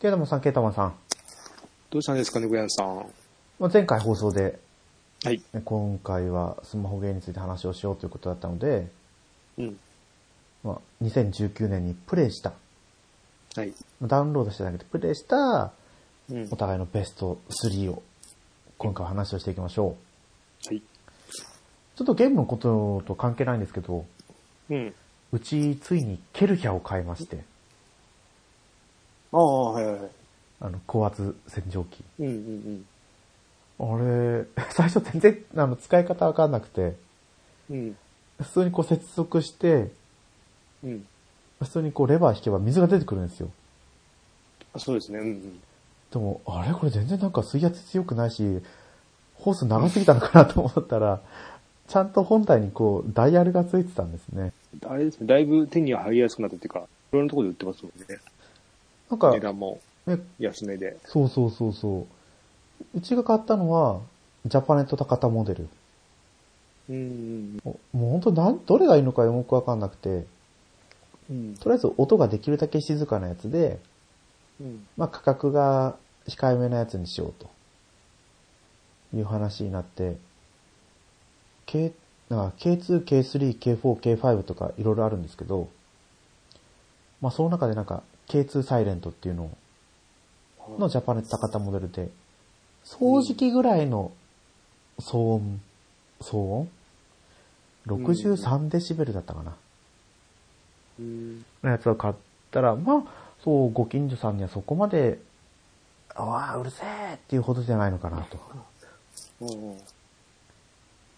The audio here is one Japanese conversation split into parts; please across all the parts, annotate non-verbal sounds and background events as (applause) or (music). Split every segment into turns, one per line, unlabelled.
ケイタマンさん、ケイタマンさん。
どうしたんですかね、小山さん。
まあ前回放送で、
はい。
今回はスマホゲーについて話をしようということだったので、
うん。
まあ、2019年にプレイした、
はい。
ダウンロードしてだけでプレイした、
うん。
お互いのベスト3を、今回は話をしていきましょう。
はい。
ちょっとゲームのことと関係ないんですけど、
うん。
うちついにケルヒャを買いまして、
ああ、はいはいはい。
あの、高圧洗浄機。
うんうん
あれ、(laughs) 最初全然、あの、使い方わかんなくて、
うん。うん。
普通にこう接続して、
うん。
普通にこうレバー引けば水が出てくるんですよ。
あそうですね。うんうん。
でも、あれこれ全然なんか水圧強くないし、ホース長すぎたのかなと思ったら、ちゃんと本体にこう、ダイヤルがついてたんですね。
あれですね、だいぶ手に入りやすくなったっていうか、いろんなところで売ってますもんね。
なんか
値、段も
ね、
安めで。
そうそうそうそう。うちが買ったのは、ジャパネット高田モデル。
うんうん
もう本当なん、どれがいいのかよくわかんなくて、
うん。
とりあえず音ができるだけ静かなやつで、
うん。
まあ価格が控えめなやつにしようと。いう話になって、K、なんか K2、K3、K4、K5 とかいろいろあるんですけど、まあその中でなんか K2 サイレントっていうののジャパネット高田モデルで、掃除機ぐらいの騒音、騒音 ?63 デシベルだったかな。
うん。
のやつを買ったら、まあ、そう、ご近所さんにはそこまで、ああ、うるせえっていうほどじゃないのかなと。
うん。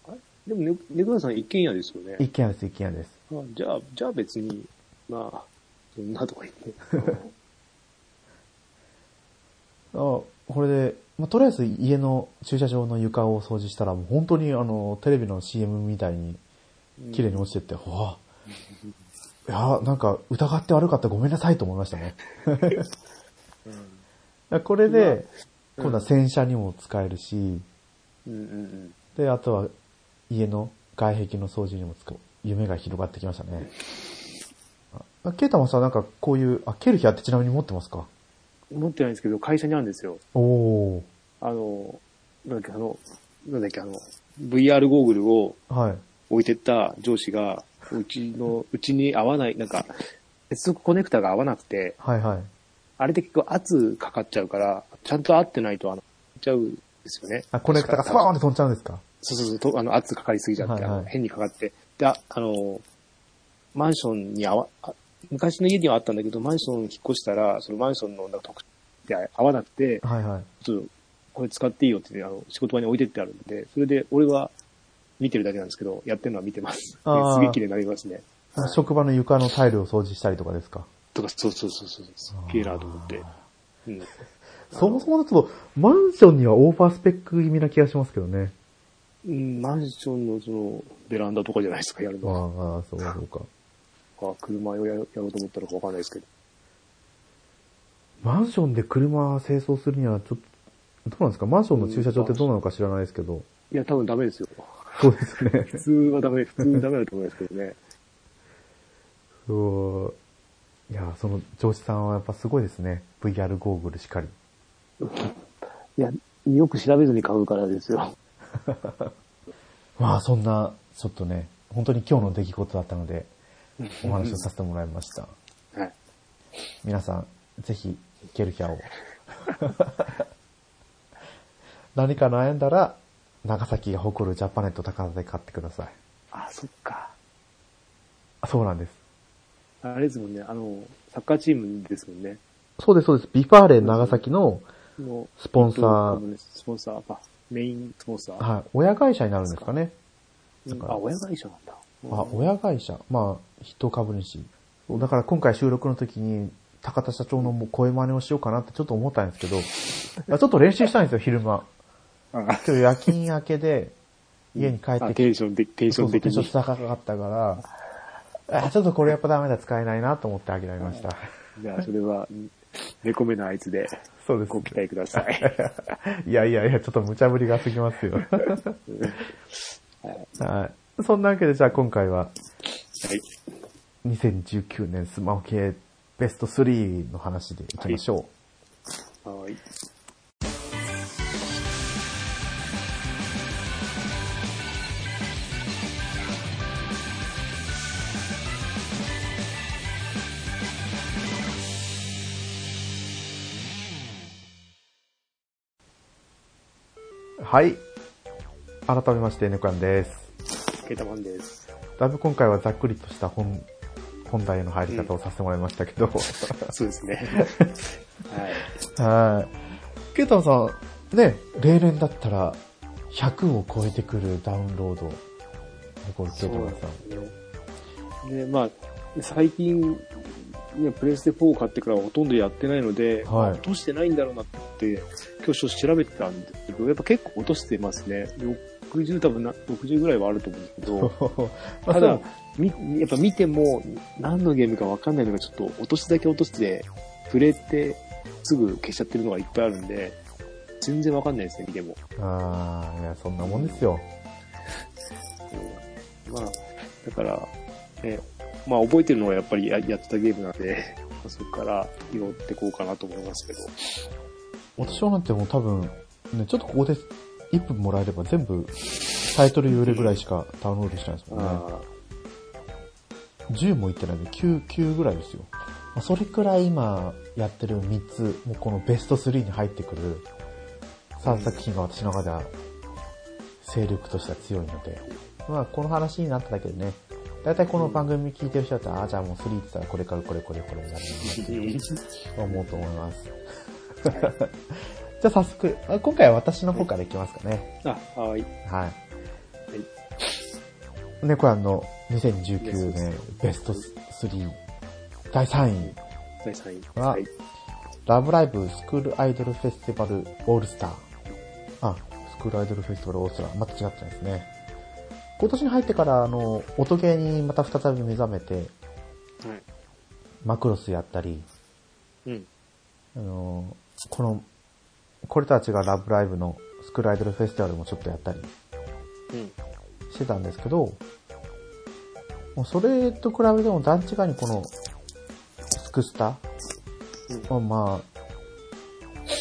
あれ？でもね、ネクラさん一軒家ですよね。
一軒家です、一軒家です。
あじゃあ、じゃあ別に、まあ、そんなとか言って。(laughs)
あこれで、まあ、とりあえず家の駐車場の床を掃除したら、もう本当にあの、テレビの CM みたいに綺麗に落ちてって、わあ、いや、なんか疑って悪かったごめんなさいと思いましたね。(laughs) これで、
うん
今度は洗車にも使えるし、
うんうんうん。
で、あとは家の外壁の掃除にも使う。夢が広がってきましたね。あ、ケイタもさ、なんかこういう、あ、ケルヒャってちなみに持ってますか？
持ってないんですけど、会社にあるんですよ。
おー。
あの、なんだっけ、あの、なんだっけ、あの、VR ゴーグルを
はい。
置いてった上司が、うちの、うちに合わない、なんか、接続コネクタが合わなくて、
はいはい。
あれで結構圧かかっちゃうから、ちゃんと合ってないと、あの、ちゃうんですよね。
あ、コネクタがスパーンって飛んじゃうんですか？
そうそうそうと、あの、圧かかりすぎちゃって、
はいはい
あの変にかかって。で、ああの、マンションに合わ、あ昔の家にはあったんだけど、マンション引っ越したら、そのマンションのなんか特定合わなくて、
はいはい。
ちょっと、これ使っていいよって、あの、仕事場に置いてってあるんで、それで、俺は見てるだけなんですけど、やってるのは見てます。すげえ綺麗になりますね。はい
職場の床のタイルを掃除したりとかですか？
とか、そうそうそうそう、すっげえなと思って。うん。
そもそもだと、マンションにはオーバースペック気味な気がしますけどね。
うん、マンションのその、ベランダとかじゃないですか、やる
あ
のは。
あ、そうかそうか。
あ車をややろうと思ったのかわかんないですけど。
マンションで車清掃するにはちょっと、どうなんですか？マンションの駐車場ってどうなのか知らないですけど。
いや、多分ダメですよ。
そうですね。
普通はダメ、普通ダメだと思いますけどね。
そう。いや、その上司さんはやっぱすごいですね。VR ゴーグルしかり。(laughs)
いや、よく調べずに買うからですよ。(laughs)
まあそんな、ちょっとね、本当に今日の出来事だったので、お話をさせてもらいました。
はい。
皆さん、ぜひ、ケルヒャを。(laughs) 何か悩んだら、長崎が誇るジャパネットたかたで買ってください。
あ、そっか。
あそうなんです。
あれですもんね、あの、サッカーチームですもんね。
そうです、そうです。 V・ファーレン長崎の
の
スポンサー、
スポンサー、あ、メインスポンサー。
はい、親会社になるんですかね。
うんあ、親会社なんだ。
あ、親会社。まあ、筆頭株主。だから今回収録の時に、高田社長のもう声真似をしようかなってちょっと思ったんですけど、(laughs) ちょっと練習したいんですよ、昼間。
あ
今日夜勤明けで、家に帰って
あ
きて、
テンションで、テンション的
テンション。高かったから、あちょっとこれやっぱダメだ、使えないなと思って諦めました。
じゃあ、それは、うん猫目のあいつで
そうです
ご期待ください。(laughs)
いやいやいや、ちょっと無茶ぶりが過ぎますよ。(laughs) はい。そんなわけで、じゃあ今回は、
はい。
2019年スマホ系ベスト3の話でいきましょう。
はい。
はい。改めまして、ネコヤンです。
ケータマンです。
だいぶ今回はざっくりとした本、本題の入り方をさせてもらいましたけど。
そうですね。はい。
はい。ケイタマさん、ね、例年だったら100を超えてくるダウンロード。これ、ケイタマさん。
ん。で、まあ、最近、ね、プレステ4を買ってからほとんどやってないので、
はい
落としてないんだろうなって、今日ちょっと調べてたんですけど、やっぱ結構落としてますね。60多分な、60ぐらいはあると思うんですけど、
ま (laughs) あ
ただ、みやっぱ見ても何のゲームかわかんないのがちょっと落としだけ落として、触れてすぐ消しちゃってるのがいっぱいあるんで、全然わかんないですね、見ても。
ああ、いや、そんなもんですよ。
うんまあ、だから、ね、まあ覚えてるのはやっぱりややってたゲームなんで、まあそこから拾ってこうかなと思いますけど。
私はなんてもう多分、ね、ちょっとここで1分もらえれば全部タイトル言えるぐらいしかダウンロードしてないですもんね。10もいってないんで9、9ぐらいですよ。まあそれくらい今やってる3つ、もうこのベスト3に入ってくる3作品が私の中では勢力としては強いので、まあこの話になっただけでね、だいたいこの番組聞いてる人だったら、ああ、じゃあもう3って言ったらこれからこれこれこれやるなって思うと思います。
はい
じゃあ早速、あ今回は私の方からいきますかね。
あ、はい。
はい。猫やんの2019年ベスト3第3位、
第3位。
あ
はい。
ラブライブスクールアイドルフェスティバルオールスター。あ、スクールアイドルフェスティバルオールスター。また違ってないですね。今年に入ってから、あの、音ゲーにまた再び目覚めて、
はい。
マクロスやったり、
うん。
あの、この、これとは違うラブライブのスクールアイドルフェスティバルもちょっとやったり
うん。
してたんですけど、もうそれと比べても段違いにこの、スクスタ
うん。
まあ、まあ、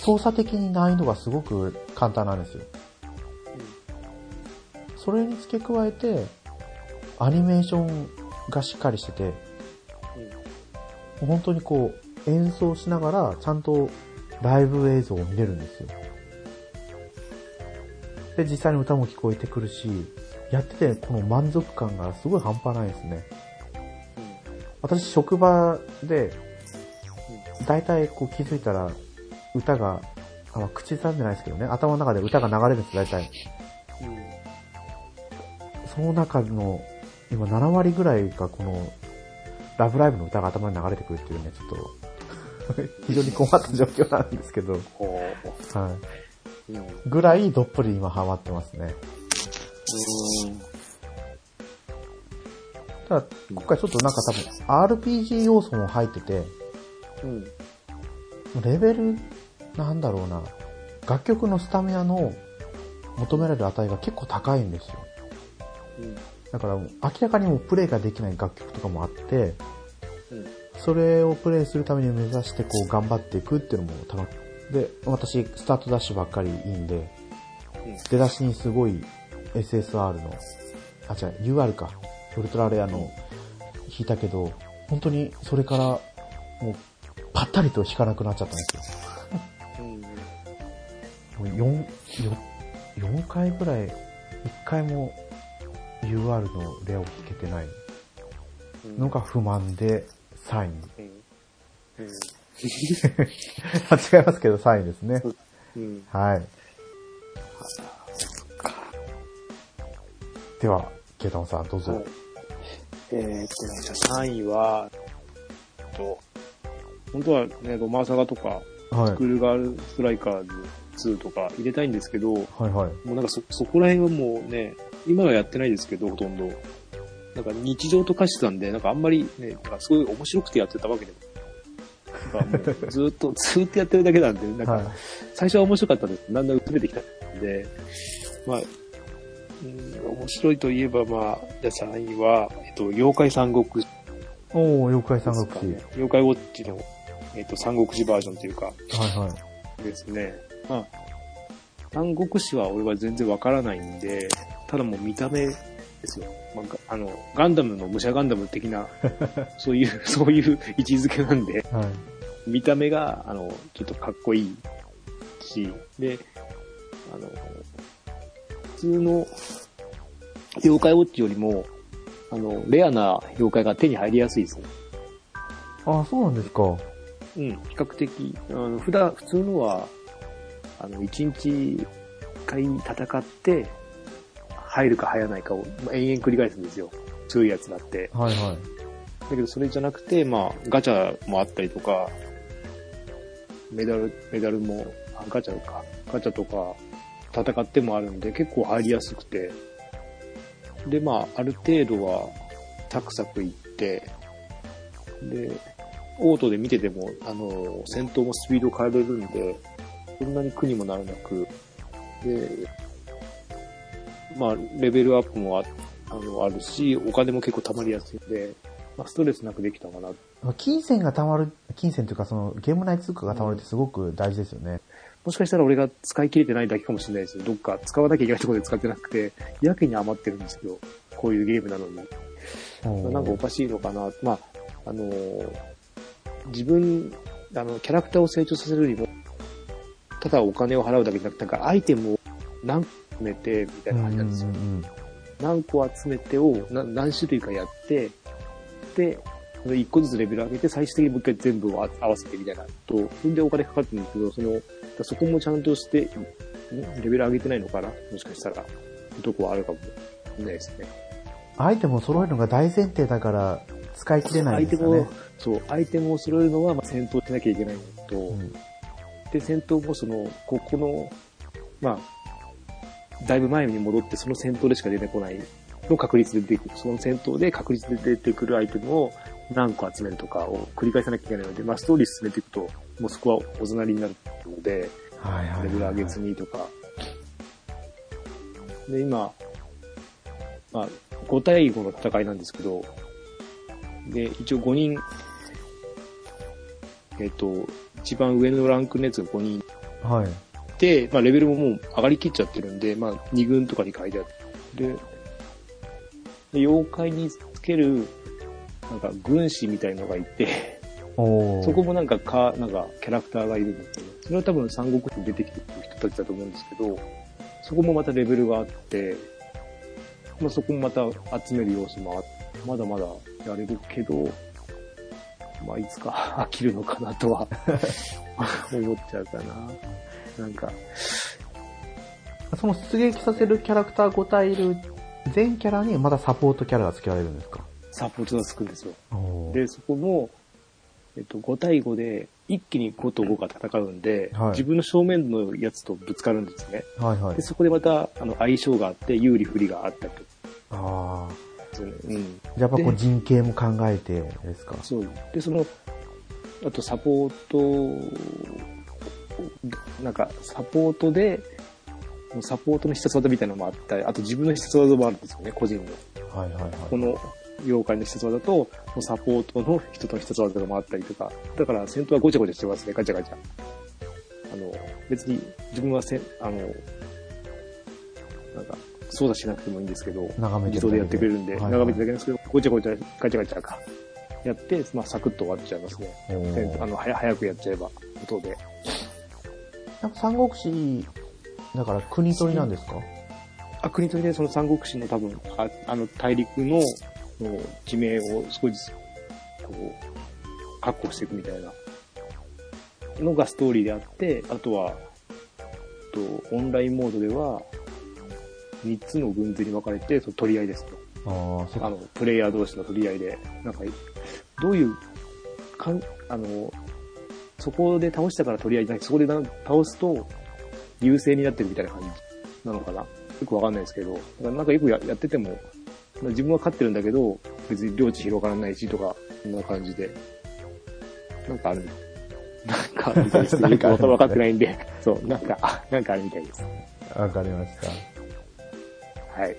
操作的に難易度がすごく簡単なんですよ。それに付け加えて、アニメーションがしっかりしてて、本当にこう、演奏しながら、ちゃんとライブ映像を見れるんですよ。で、実際に歌も聞こえてくるし、やっててこの満足感がすごい半端ないですね。私、職場で、大体こう気づいたら、歌が、あま口ずさんでないですけどね、頭の中で歌が流れるんです、大体。その中の、今7割ぐらいがこの、ラブライブの歌が頭に流れてくるっていうね、ちょっと、(laughs) 非常に困った状況なんですけど。は。い。ぐらいどっぷり今ハマってますね。ただ、今回ちょっとなんか多分、RPG 要素も入ってて、
うん。
レベル、なんだろうな、楽曲のスタミナの求められる値が結構高いんですよ。
うん。
だから明らかにもうプレイができない楽曲とかもあって、
うん。
それをプレイするために目指してこう頑張っていくっていうのも楽で、私スタートダッシュばっかりいいんで、出だしにすごい SSR の、あ、違う、UR か、ウルトラレアの弾いたけど、本当にそれからもうパッタリと弾かなくなっちゃったんですよ。
うん。
もう4、4、4回ぐらい、1回も UR のレアを弾けてない
うん。
のが不満で3位。
うん。うん。(laughs)
間違いますけど3位ですね。
うん。
はい。では、ケイタマさんどうぞ。
えーっとね、じゃあ3位は、えっと、本当はね、ロマーサガとか、
はい
スク。ールガールストライカーズ2とか入れたいんですけど、も
はいはいう
なんかそ、そこら辺はもうね、今はやってないですけど、ほとんど。なんか日常と化してたんで、なんかあんまりね、なんかすごい面白くてやってたわけでも。なんかもうずっと、(laughs) ずっとやってるだけなんで、なんか、
はい。
最初は面白かったんですけどだんだん薄れてきたんで、まあ、うん、面白いといえば、まあ、じゃあ3位は、えっと、妖怪三国志
おー、妖怪三国志。
妖怪ウォッチの、えっと、三国志バージョンというか、
はいはい。
ですね。まあ、三国志は俺は全然わからないんで、ただもう見た目ですよ。まあ、があの、ガンダムの武者ガンダム的な、(laughs) そういう、そういう位置づけなんで、
はい。
見た目が、あの、ちょっとかっこいいし、で、あの、普通の妖怪ウォッチよりも、あの、レアな妖怪が手に入りやすいですね。
あ、そうなんですか。
うん、比較的、あの、普段、普通のは、あの、一日一回戦って、入るか入らないかを、まあ延々繰り返すんですよ。強いやつだって。
はいはい。
だけどそれじゃなくて、まあ、ガチャもあったりとか、メダル、メダルも、あ、ガチャか。ガチャとか、戦ってもあるんで、結構入りやすくて。で、まあ、ある程度は、サクサクいって、で、オートで見てても、あの、戦闘もスピード変えれるんで、そんなに苦にもならなく、で、まあ、レベルアップもああのあるし、お金も結構貯まりやすいんで、まあ、ストレスなくできたかな。
金銭が溜まる、金銭というかそのゲーム内通貨が溜まるってすごく大事ですよね。
もしかしたら俺が使い切れてないだけかもしれないですよ。どっか使わなきゃいけないところで使ってなくて、やけに余ってるんですけど、こういうゲームなのに。なんかおかしいのかな。まあ、あのー自分、あの、キャラクターを成長させるよりも、ただお金を払うだけじゃなくて、なんかアイテムを何個集めて、みたいな感じなんですよ。
うんうんうん
何個集めてをな何種類かやって、で、その1個ずつレベル上げて、最終的にもう一回全部を合わせてみたいなと、それでお金かかってるんですけど、その、そこもちゃんとして、んレベル上げてないのかな？もしかしたら、とこはあるかもしれないですね。
アイテムを揃えるのが大前提だから使い切れないんですかね。
そう、アイテムを揃えるのは、まあ、戦闘しなきゃいけないのと、
うん。
で、戦闘もその、ここの、まあ、だいぶ前に戻ってその戦闘でしか出てこないの確率で出てくる。その戦闘で確率で出てくるアイテムを何個集めるとかを繰り返さなきゃいけないので、まあストーリー進めていくと、もうそこはおざなりになるので、レベル上げずにとか。で、今、まあ、5対5の戦いなんですけど、で、一応5人、えっ、と、一番上のランクのやつが5人
はい。
で、まあ、レベルももう上がりきっちゃってるんで、まあ、2軍とかに書いてあって。で、で妖怪につける、なんか、軍師みたいのがいて、そこもなんか、か、なんか、キャラクターがいるんですけど、それは多分三国志に出てきてる人たちだと思うんですけど、そこもまたレベルがあって、まあ、そこもまた集める要素もあって、まだまだやれるけど、まあ、いつか飽きるのかなとは (laughs) 思っちゃうかな。なんか、
その出撃させるキャラクター5体いる全キャラにまだサポートキャラが付けられるんですか？
サポートがつくんですよ。で、そこも、えっと、5対5で、一気に5と5が戦うんで、
はい
自分の正面のやつとぶつかるんですね。
はいはい
で、。そこでまた、あの、相性があって、有利不利があったりとか
あ
するね。うん。
あ。やっぱこう
で
人形も考えてですか？
そう。で、その、あとサポート、なんか、サポートで、サポートの必殺技みたいなのもあったり、あと自分の必殺技もあるんですよね、個人の。
はいはいはい。
この妖怪の必殺技と、サポートの人との必殺技もあったりとか、だから戦闘はごちゃごちゃしてますね、ガチャガチャ。あの、別に自分はせん、あの、なんか、操作しなくてもいいんですけど、
眺めて
自動でやってくれるんで、
はいはい
眺めてるだけなんですけど、ごちゃごちゃ、ガチャガチャか。やって、まあ、サクッと終わっちゃいますね。あの、はや早くやっちゃえば、音で。
なんか三国志、だから国取りなんですか？
あ、国取りでその三国志の多分、ああの、大陸の、地名を少しずつ、こう、確保していくみたいなのがストーリーであって、あとは、とオンラインモードでは、3つの軍勢に分かれて、その取り合いですと。
あ。あ
の、プレイヤー同士の取り合いで、なんか、どういう、かん、あの、そこで倒したから取り合いじゃなくて、そこでな倒すと、優勢になってるみたいな感じなのかな？よくわかんないですけど、だからなんかよくややってても、まあ自分は勝ってるんだけど、別に領地広がらないしとか、そんな感じで、なんかある。なんかあるみたいです。よくわかわかってないんで、そう、なんか、あなんかあるみたいです。
わかりました。
はい。
はい。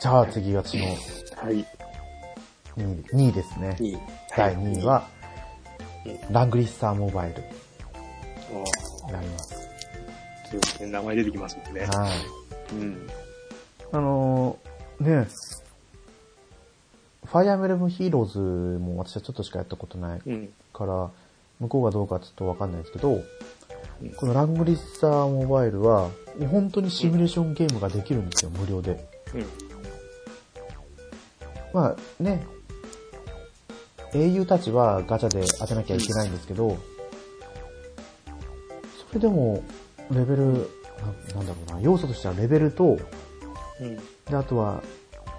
じゃあ次私の
はい。
2位 ,2 位ですね。
2位。
第2位は、ラングリッサーモバイル
あ
になります。
あ、そうですね。名前出てきますもんね。
はい。
うん。
あのーねファイアーエムブレムヒーローズも私はちょっとしかやったことない
うん。
から、向こうがどうかちょっとわかんないですけど、
うん
このラングリッサーモバイルは、本当にシミュレーションゲームができるんですよ、無料で。
うん。
まあね、英雄たちはガチャで当てなきゃいけないんですけど、それでも、レベル、ななんだろうな、要素としてはレベルと、
うん。
で、あとは、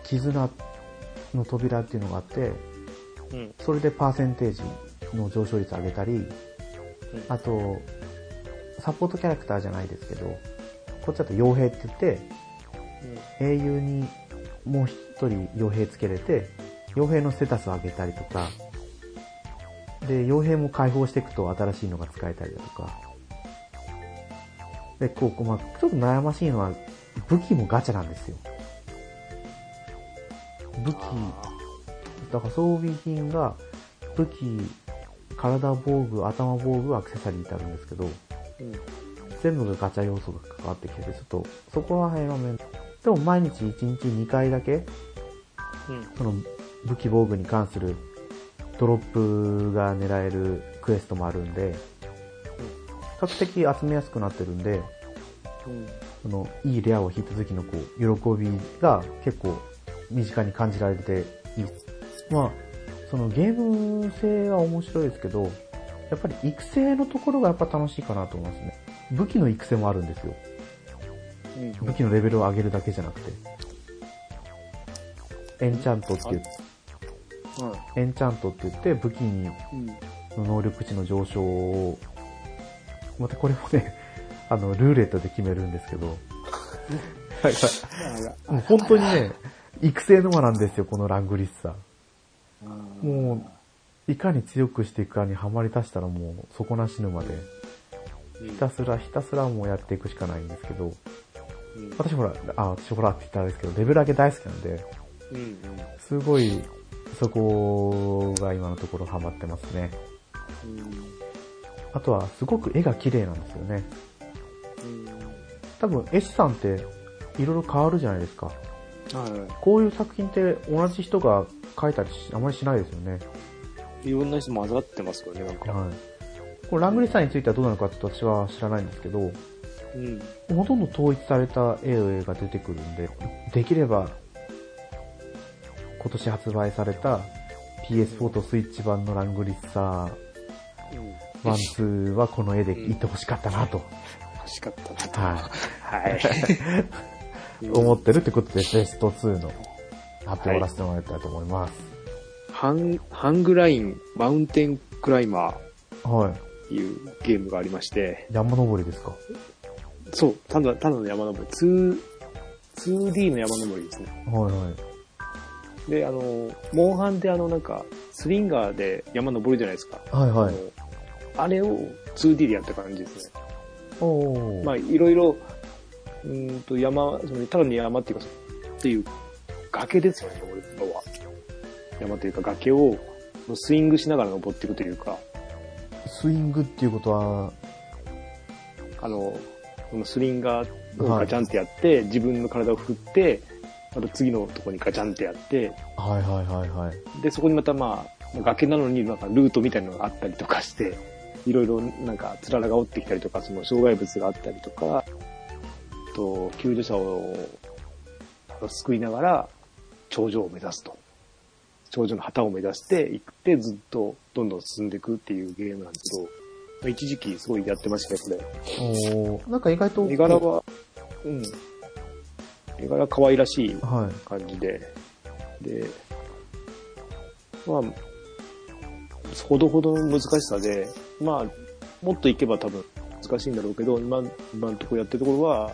絆の扉っていうのがあって、
うん。
それでパーセンテージの上昇率上げたり、あと、サポートキャラクターじゃないですけど、こっちだと傭兵って言って、英雄にもう一人傭兵つけれて、傭兵のステータスを上げたりとか、で、傭兵も解放していくと新しいのが使えたりだとか、で、こう、まあ、ちょっと悩ましいのは、武器もガチャなんですよ。武器、だから装備品が、武器、体防具、頭防具、アクセサリーってあるんですけど、
うん。
全部がガチャ要素が関わってきてて、ちょっと、そこら辺はめん、でも毎日1日2回だけ、
うん。
その武器防具に関するドロップが狙えるクエストもあるんで、比較的集めやすくなってるんで、
うん。
そのいいレアを引いた時のこう、喜びが結構身近に感じられていい。まあ、そのゲーム性は面白いですけど、やっぱり育成のところがやっぱ楽しいかなと思いますね。武器の育成もあるんですよ。
うん。
武器のレベルを上げるだけじゃなくて。エンチャントって言って、エンチャントって言って武器に
うん。
の能力値の上昇を、またこれもね、(laughs) あの、ルーレットで決めるんですけど、もう本当にね、育成沼なんですよ、このラングリッサー。もう、いかに強くしていくかにはまり出したらもう底なし沼で、
うん、
ひたすらひたすらもうやっていくしかないんですけど、
うん。
私ほら、あ、私ほらって言ったらあれですけど、レベル上げ大好きなんで。すごい、そこが今のところハマってますね。あとは、すごく絵が綺麗なんですよね。多分、絵師さんって、いろいろ変わるじゃないですか。
はいは
こういう作品って同じ人が描いたりしあまりしないですよね。
い。いろんな人混ざってますよね、なんか。
はい。これラングリッサーについてはどうなのかちょっと私は知らないんですけど、
うん。
ほとんど統一された絵が出てくるんで、できれば、今年発売された PS4 とスイッチ版のラングリッサー
うん。
1、2はこの絵でいってほしかったなと、
欲しかったなと。
は
はい。
い、(laughs) 思ってるってことで、ベスト2の発表をらせてもらいたいと思います。
ハン、ハングラインマウンテンクライマ
はい。
ーっていうゲームがありまして、
山登りですか？
そう、ただ、ただの山登り、2、2D の山登りですね。
はいはい。
で、あの、モンハンであの、なんか、スリンガーで山登るじゃないですか。
はいはい。
あれを 2D でやった感じですね。
おー。
まあ、いろいろ、うーんと、山、そのただの山っていうか、っていう、崖ですよね、俺のは。山というか崖を、スイングしながら登っていくというか、
スイングっていうことは、
あの、このスリンガーをガチャンってやって、自分の体を振って、また次のとこにガチャンってやって、
はいはいはいはい。
で、そこにまたまあ、崖なのになんかルートみたいなのがあったりとかして、いろいろなんかつららが折ってきたりとか、その障害物があったりとか、と、救助者を救いながら頂上を目指すと。頂上の旗を目指して行ってずっとどんどん進んでいくっていうゲームなんですけど、まあ一時期すごいやってましたね、こ
おー。なんか意外と、
れ。絵柄は、うん。絵柄可愛らしい
はい。
感じで、で、まあ、ほどほどの難しさで、まあ、もっといけば多分難しいんだろうけど、今、今のところやってるところは、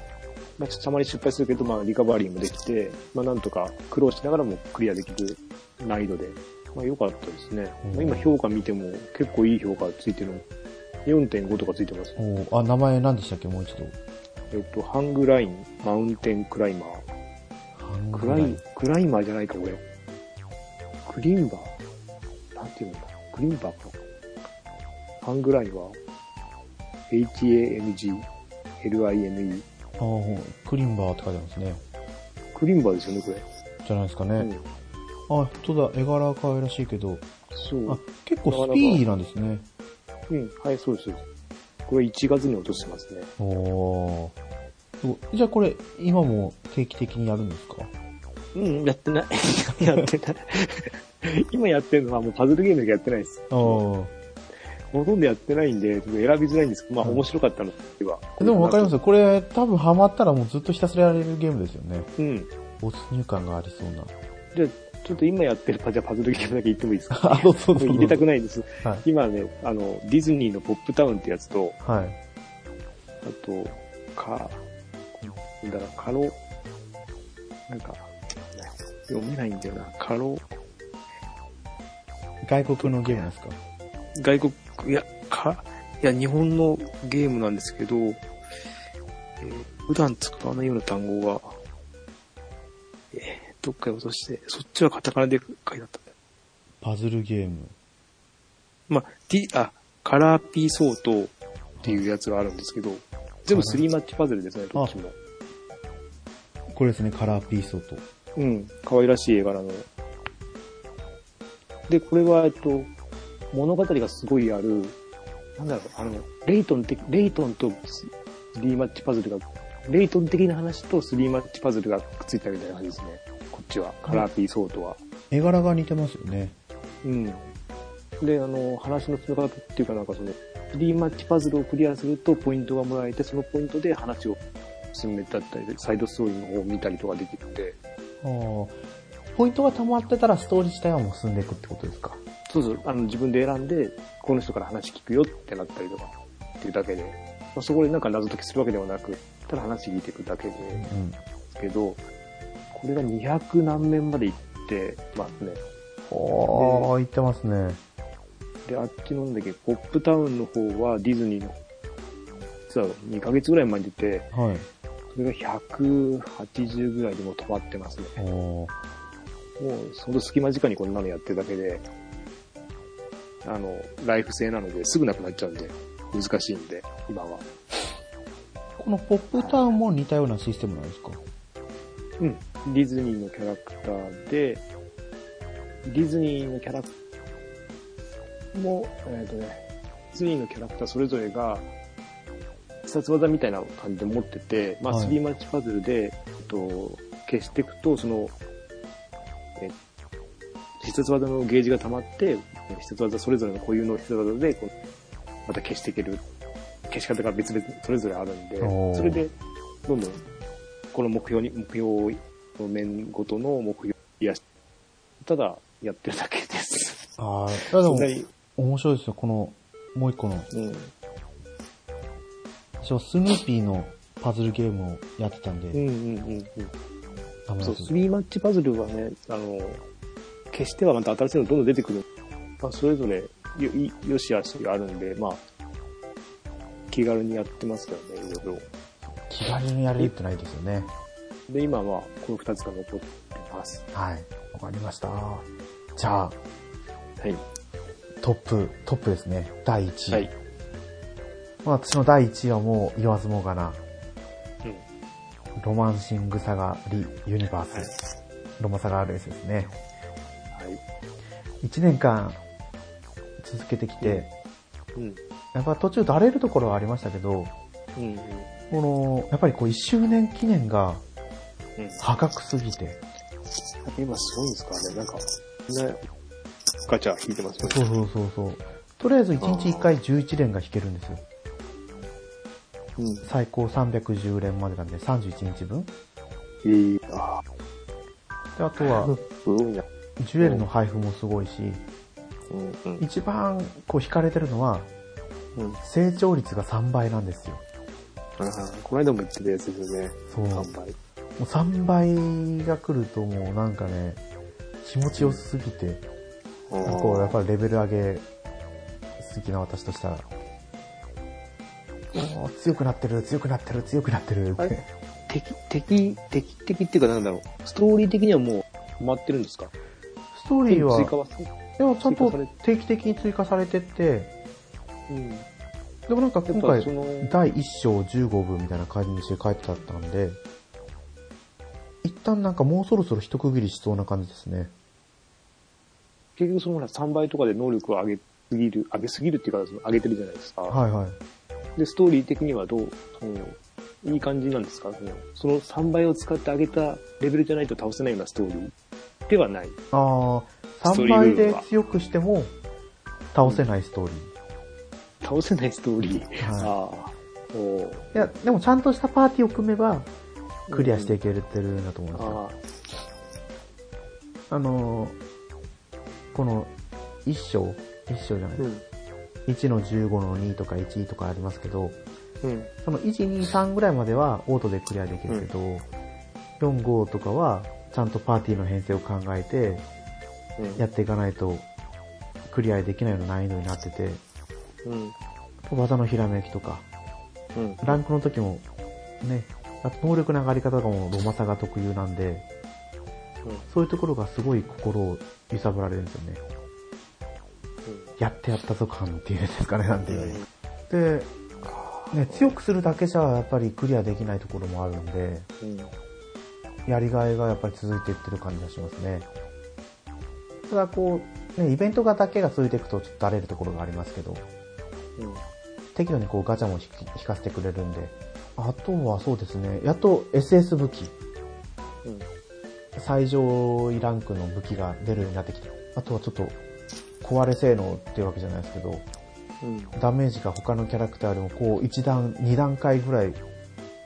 まあ、たまに失敗するけど、まあ、リカバリーもできて、まあ、なんとか苦労しながらもクリアできる難易度で、まあ、良かったですね。
うん
まあ、今評価見ても結構いい評価ついてるの。4.5とかついてます。
あ、名前何でしたっけ？もう一度。
えっと、ハングライン、マウンテンクライマー。クライ、クライマーじゃないか、これ。クリンバーなんていうんだクリンバーか。ハングラインは、H-A-N-G-L-I-N-E。
ああ、クリンバーって書いてますね。
クリンバーですよね、これ。
じゃないですかね。
うん。
あ、本当だ、絵柄可愛らしいけど。
そう。
あ、結構スピーディーなんですね。
うん、はい、そうです。これ1月に落としてますね。
おじゃあこれ、今も定期的にやるんですか？
うん、やってない。(laughs) やってない。(laughs) 今やってるのはもうパズルゲームでやってないです。ほとんどやってないんで、選びづらいんですけど、まあ
うん
面白かったのでは。
でもわかりますよ。これ、多分ハマったらもうずっとひたすらやれるゲームですよね。
うん。
没入感がありそうな。
じゃあ、ちょっと今やってるパじゃあパズルゲームだけ言ってもいいですか？(laughs)
あ、そうそうそう。
入れたくないです。
はい。
今ね、あの、ディズニーのポップタウンってやつと、
はい。
あと、か、なんだろう、カロ、なんか、読めないんだよな。カロ、
外国のゲームですか？
外国、いや、か、いや、日本のゲームなんですけど、えー普段使わないような単語が、えーどっかに落として、そっちはカタカナで書いてあった。
パズルゲーム。
まあ、T、あ、カラーピーソートっていうやつがあるんですけど、全部スリーマッチパズルですね、どっちも。
これですね、カラーピースと。
うん、可愛らしい絵柄の。で、これは、えっと、物語がすごいある、なんだろう、あの、レイトン的、レイトンとスリーマッチパズルが、レイトン的な話とスリーマッチパズルがくっついたみたいな感じですね。は、カラーピーソートは。
絵柄が似てますよね。
うん。で、あの、話の進め方っていうかなんかその、スリーマッチパズルをクリアするとポイントがもらえて、そのポイントで話を進めたったり、サイドストーリーの方を見たりとかできるんで、
ああ。ポイントが溜まってたらストーリー自体はもう進んでいくってことですか？
そうそう、あの、自分で選んで、この人から話聞くよってなったりとか、っていうだけで、まあ、そこでなんか謎解きするわけではなく、ただ話聞いていくだけで
うん。
すけど、これが200何面まで行ってますね。
おー、言ってますね。
で、あっちのんだっけ、ポップタウンの方はディズニーの、実は2ヶ月ぐらい前に出て、
はい。
それが180ぐらいでもう止まってますね。もう、その隙間時間にこんなのやってるだけで、あの、ライフ制なのですぐなくなっちゃうんで、難しいんで、今は。
このポップタウンも似たようなシステムなんですか？
うん。ディズニーのキャラクターで、ディズニーのキャラクターも、えっ、とね、ディズニーのキャラクターそれぞれが、必殺技みたいな感じで持ってて、まあ、
はい
スリーマッチパズルで、えっと、消していくと、その、え必殺技のゲージが溜まって、必殺技それぞれの固有の必殺技で、こうまた消していける。消し方が別々、それぞれあるんでそれで、どんどん、この目標に、目標の面ごとの目標やし、ただ、やってるだけです。
ああ、でも面白いですよ。この、もう一個の、
うん。
私はスヌーピーのパズルゲームをやってたんで、
うんうんうんうん。そう、スリーマッチパズルはね、あの、消してはまた新しいのどんどん出てくる。まあ、それぞれよ、いよしあしがあるんで、まあ、気軽にやってますからね、いろいろ。
気軽にやれるってないですよね。
で、今は、この二つが残ってます。
はい。わかりました。じゃあ、
はい。
トップ、トップですね。第1位。
はい。
まあ私の第1位はもう言わずもがな、
うん。
ロマンシングサガリユニバース、
はい
ロマサガ RS ですね。
はい。
1年間続けてきて、
うん。
やっぱ途中だれるところはありましたけど、
うん。うん。
この、やっぱりこう1周年記念が
うん。
破格すぎて、
今すごいんですかね、なんか、ね、ガチャ引いてますよね。
そうそうそうそう。とりあえず1日1回11連が引けるんですよ。
うん。
最高310連までなんで31日分。
えー、あ
で、あとは。ジュエルの配布もすごいし、
うん。うん。
一番こう惹かれてるのは、
うん。
成長率が3倍なんですよ。
この間も言ってたやつですよね。
そう。も
3倍。
う3倍が来るともうなんかね、気持ちよすぎて、こうやっぱりレベル上げ好きな私としたら、もう強くなってる、強くなってる、強くなってるって。
敵、敵、敵的っていうかなんだろう。ストーリー的にはもう止まってるんですか？
ストーリーは、
追加は
でもちゃんと定期的に追加されてって、
うん。
でもなんか今回第1章15分みたいな感じにして書いてあったんで、一旦なんかもうそろそろ一区切りしそうな感じですね。
結局そのほら3倍とかで能力を上げすぎる、上げすぎるっていうか、その上げてるじゃないですか。
はいはい。
で、ストーリー的にはどう、その、いい感じなんですか？そのその3倍を使って上げたレベルじゃないと倒せないようなストーリーではない。
ああ、3
ストーリー
倍で強くしても倒せないストーリー。
倒せないストーリー。
はい
ああ。
いや、でもちゃんとしたパーティーを組めば、クリアしていけるってるんだと思うんですよ。
あ
あのー、この、1章、1章じゃない、
あ。うん。
1の15の2とか1とかありますけど、
うん。
その1、2、3ぐらいまではオートでクリアできるけど、4、5とかはちゃんとパーティーの編成を考えて
うん。
やっていかないとクリアできないような難易度になってて、
うん。
技のひらめきとか、
うん。
ランクの時もね、あと能力の上がり方とかもロマサが特有なんで、そういうところがすごい心を揺さぶられるんですよね。やってやったぞ感っていうんですかね、なんていうので、ね、強くするだけじゃやっぱりクリアできないところもあるんで、
うん。
やりがいがやっぱり続いていってる感じがしますね。ただこう、ね、イベントがだけが続いていくとちょっとだれるところがありますけど、
うん。
適度にこうガチャも引かせてくれるんで、あとはそうですね、やっと SS 武器、
うん。
最上位ランクの武器が出るようになってきて、あとはちょっと壊れ性能っていうわけじゃないですけど、
うん。
ダメージが他のキャラクターよりもこう1段、2段階ぐらい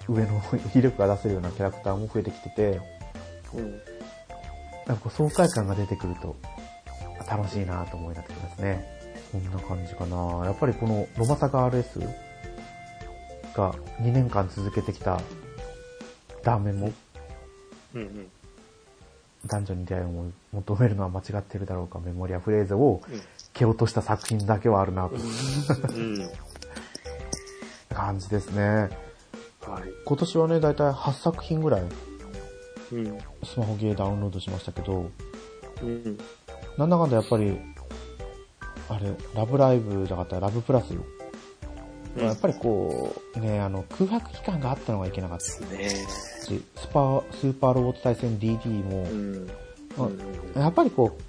上の威力が出せるようなキャラクターも増えてきてて、
うん。
なんかこう爽快感が出てくると楽しいなと思いになってきますね。こんな感じかなやっぱりこのロマサガ RS が2年間続けてきた断面も
うん。うん。
男女に出会いを求めるのは間違ってるだろうかメモリアフレーズを蹴落とした作品だけはあるなと
うん。(laughs)
感じですね。
はい。
今年はね、だいたい8作品ぐらい
うん。
スマホゲーダウンロードしましたけど、
うん。
なんだかんだやっぱり、あれ、ラブライブじゃなかったらラブプラス、やっぱりこう、ね、あの、空白期間があったのがいけなかった。
ですね。
し、スパ、スーパーロボット大戦 DD も。
う、ん。
やっぱりこう、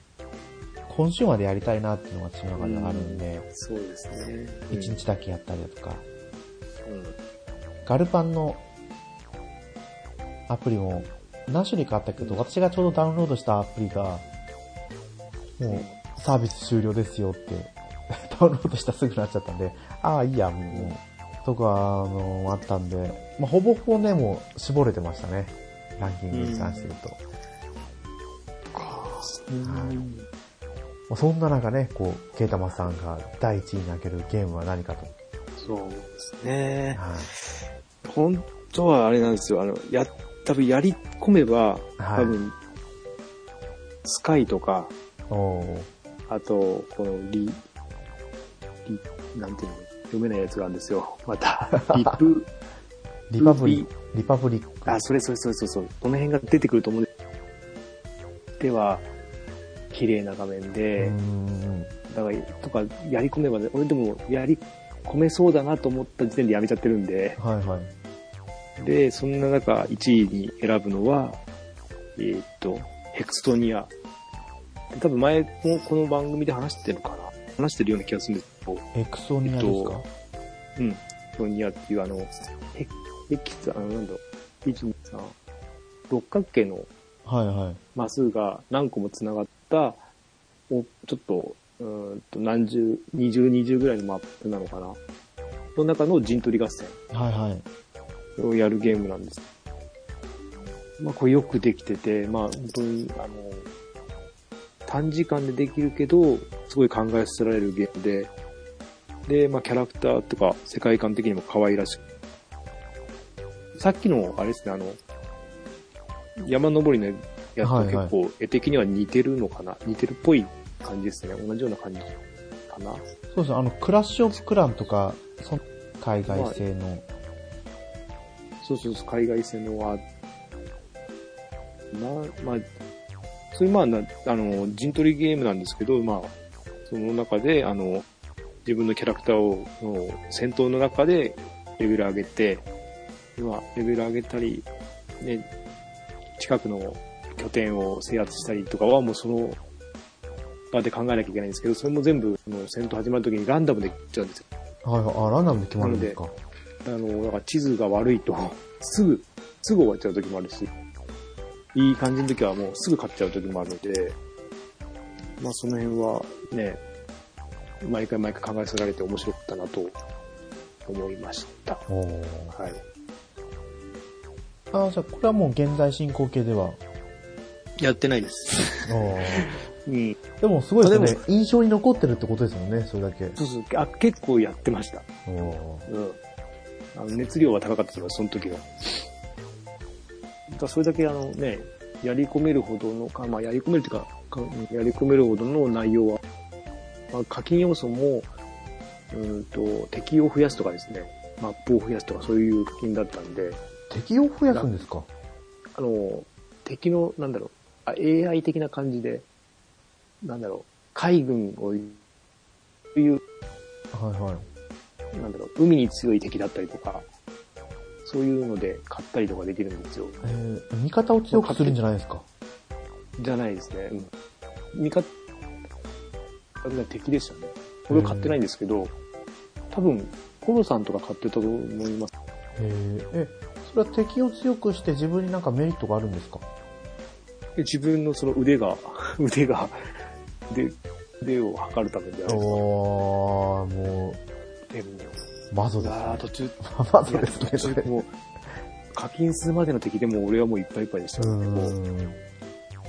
今週までやりたいなっていうのが私の中ではあるんで、
そうですね。
1日だけやったりだとか、
うん。
ガルパンのアプリも何種類かあったけど、私がちょうどダウンロードしたアプリが、もうサービス終了ですよって、(laughs) ダウンロードしたらすぐなっちゃったんで、ああ、いいや、もう、とか、あの、あったんで、まあ、ほぼほぼね、もう絞れてましたね。ランキングに関して言うと。
うん。
まあそんな中ね、こう、ケイタマさんが第一位に挙げるゲームは何かと。
そうですね。
はい。
本当はあれなんですよ。あの、や、多分やり込めば、
はい
多分、スカイとか、あと、このリ、リ、なんていうの、読めないやつがあるんですよ。また、リップ、(laughs)
リパブリ、リパブリック。
あ、それそれそれそれそう。この辺が出てくると思う？んです。では、綺麗な画面
う
で、
ん。
だから、とか、やり込めばね、俺でも、やり込めそうだなと思った時点でやめちゃってるんで、
はいはい。
で、そんな中、1位に選ぶのは、えーっと、ヘクストニア。多分前もこの番組で話してるのかな話してるような気がするんですけど、
エクソニアですか、
うん。ヘクストニアっていうあの、ヘヘキス、あの、なんだろう、1、2、3、六角形の
はいはい。
マスが何個も繋がった、おちょっと、うーんと、何十、二十、二十ぐらいのマップなのかなの中の陣取り合戦。
はいはい。
をやるゲームなんです。まあ、これよくできてて、まあ、本当に、あの、短時間でできるけど、すごい考えさせられるゲームで、で、まあ、キャラクターとか世界観的にも可愛らしく。さっきの、あれですね、あの、山登りのやつと
はいはい
結構、絵的には似てるのかな、似てるっぽい感じですね。同じような感じかな。
そうですね、あの、クラッシュオブクランとか、その海外製の、
そうそうそう、海外戦のは、な、まあ、それまあな、あの、陣取りゲームなんですけど、まあ、その中で、あの、自分のキャラクターを、の戦闘の中でレベル上げて、では、レベル上げたり、ね、近くの拠点を制圧したりとかはもうその場で考えなきゃいけないんですけど、それも全部、あの戦闘始まるときにランダムでいっちゃうんですよ。
はいはい。あ、ランダムで決まるんですか？
あの、だから地図が悪いと、(laughs) すぐ、すぐ終わっちゃう時もあるし、いい感じの時はもうすぐ買っちゃう時もあるので、まあその辺はね、毎回毎回考えさせられて面白かったなと思いました。はい。
あ、じゃあこれはもう現在進行形では？
やってないです。(laughs) うん。
でもすごいです
あで
ね。印象に残ってるってことですもんね、それだけ。
そうそう、あ、結構やってました。うん。あの熱量は高かったと思います、その時は。だそれだけあのね、やり込めるほどの、かまあやり込めるっていうか、かやり込めるほどの内容は、まあ、課金要素も、うんと、敵を増やすとかですね、マップを増やすとかそういう課金だったんで、
敵を増やすんですか？
あの、敵の、なんだろう、あ AI 的な感じで、なんだろう、海軍をいう
はいはい。
なんだろう、海に強い敵だったりとか、そういうので買ったりとかできるんですよ。
えー、味方を強くするんじゃないですか？
じゃないですね。うん。味方、敵でしたね。これは買ってないんですけど、多分、コロさんとか買ってたと思います。
えそれは敵を強くして自分になんかメリットがあるんですか？
で自分のその腕が、(laughs) 腕が、で、腕を測るためじゃないですか。
おー、も
でも、
う、マゾですね
あー。途中、(laughs)
マゾですね。
途中もう、課金するまでの敵でも俺はもういっぱいいっぱいでした
う
よね。もう。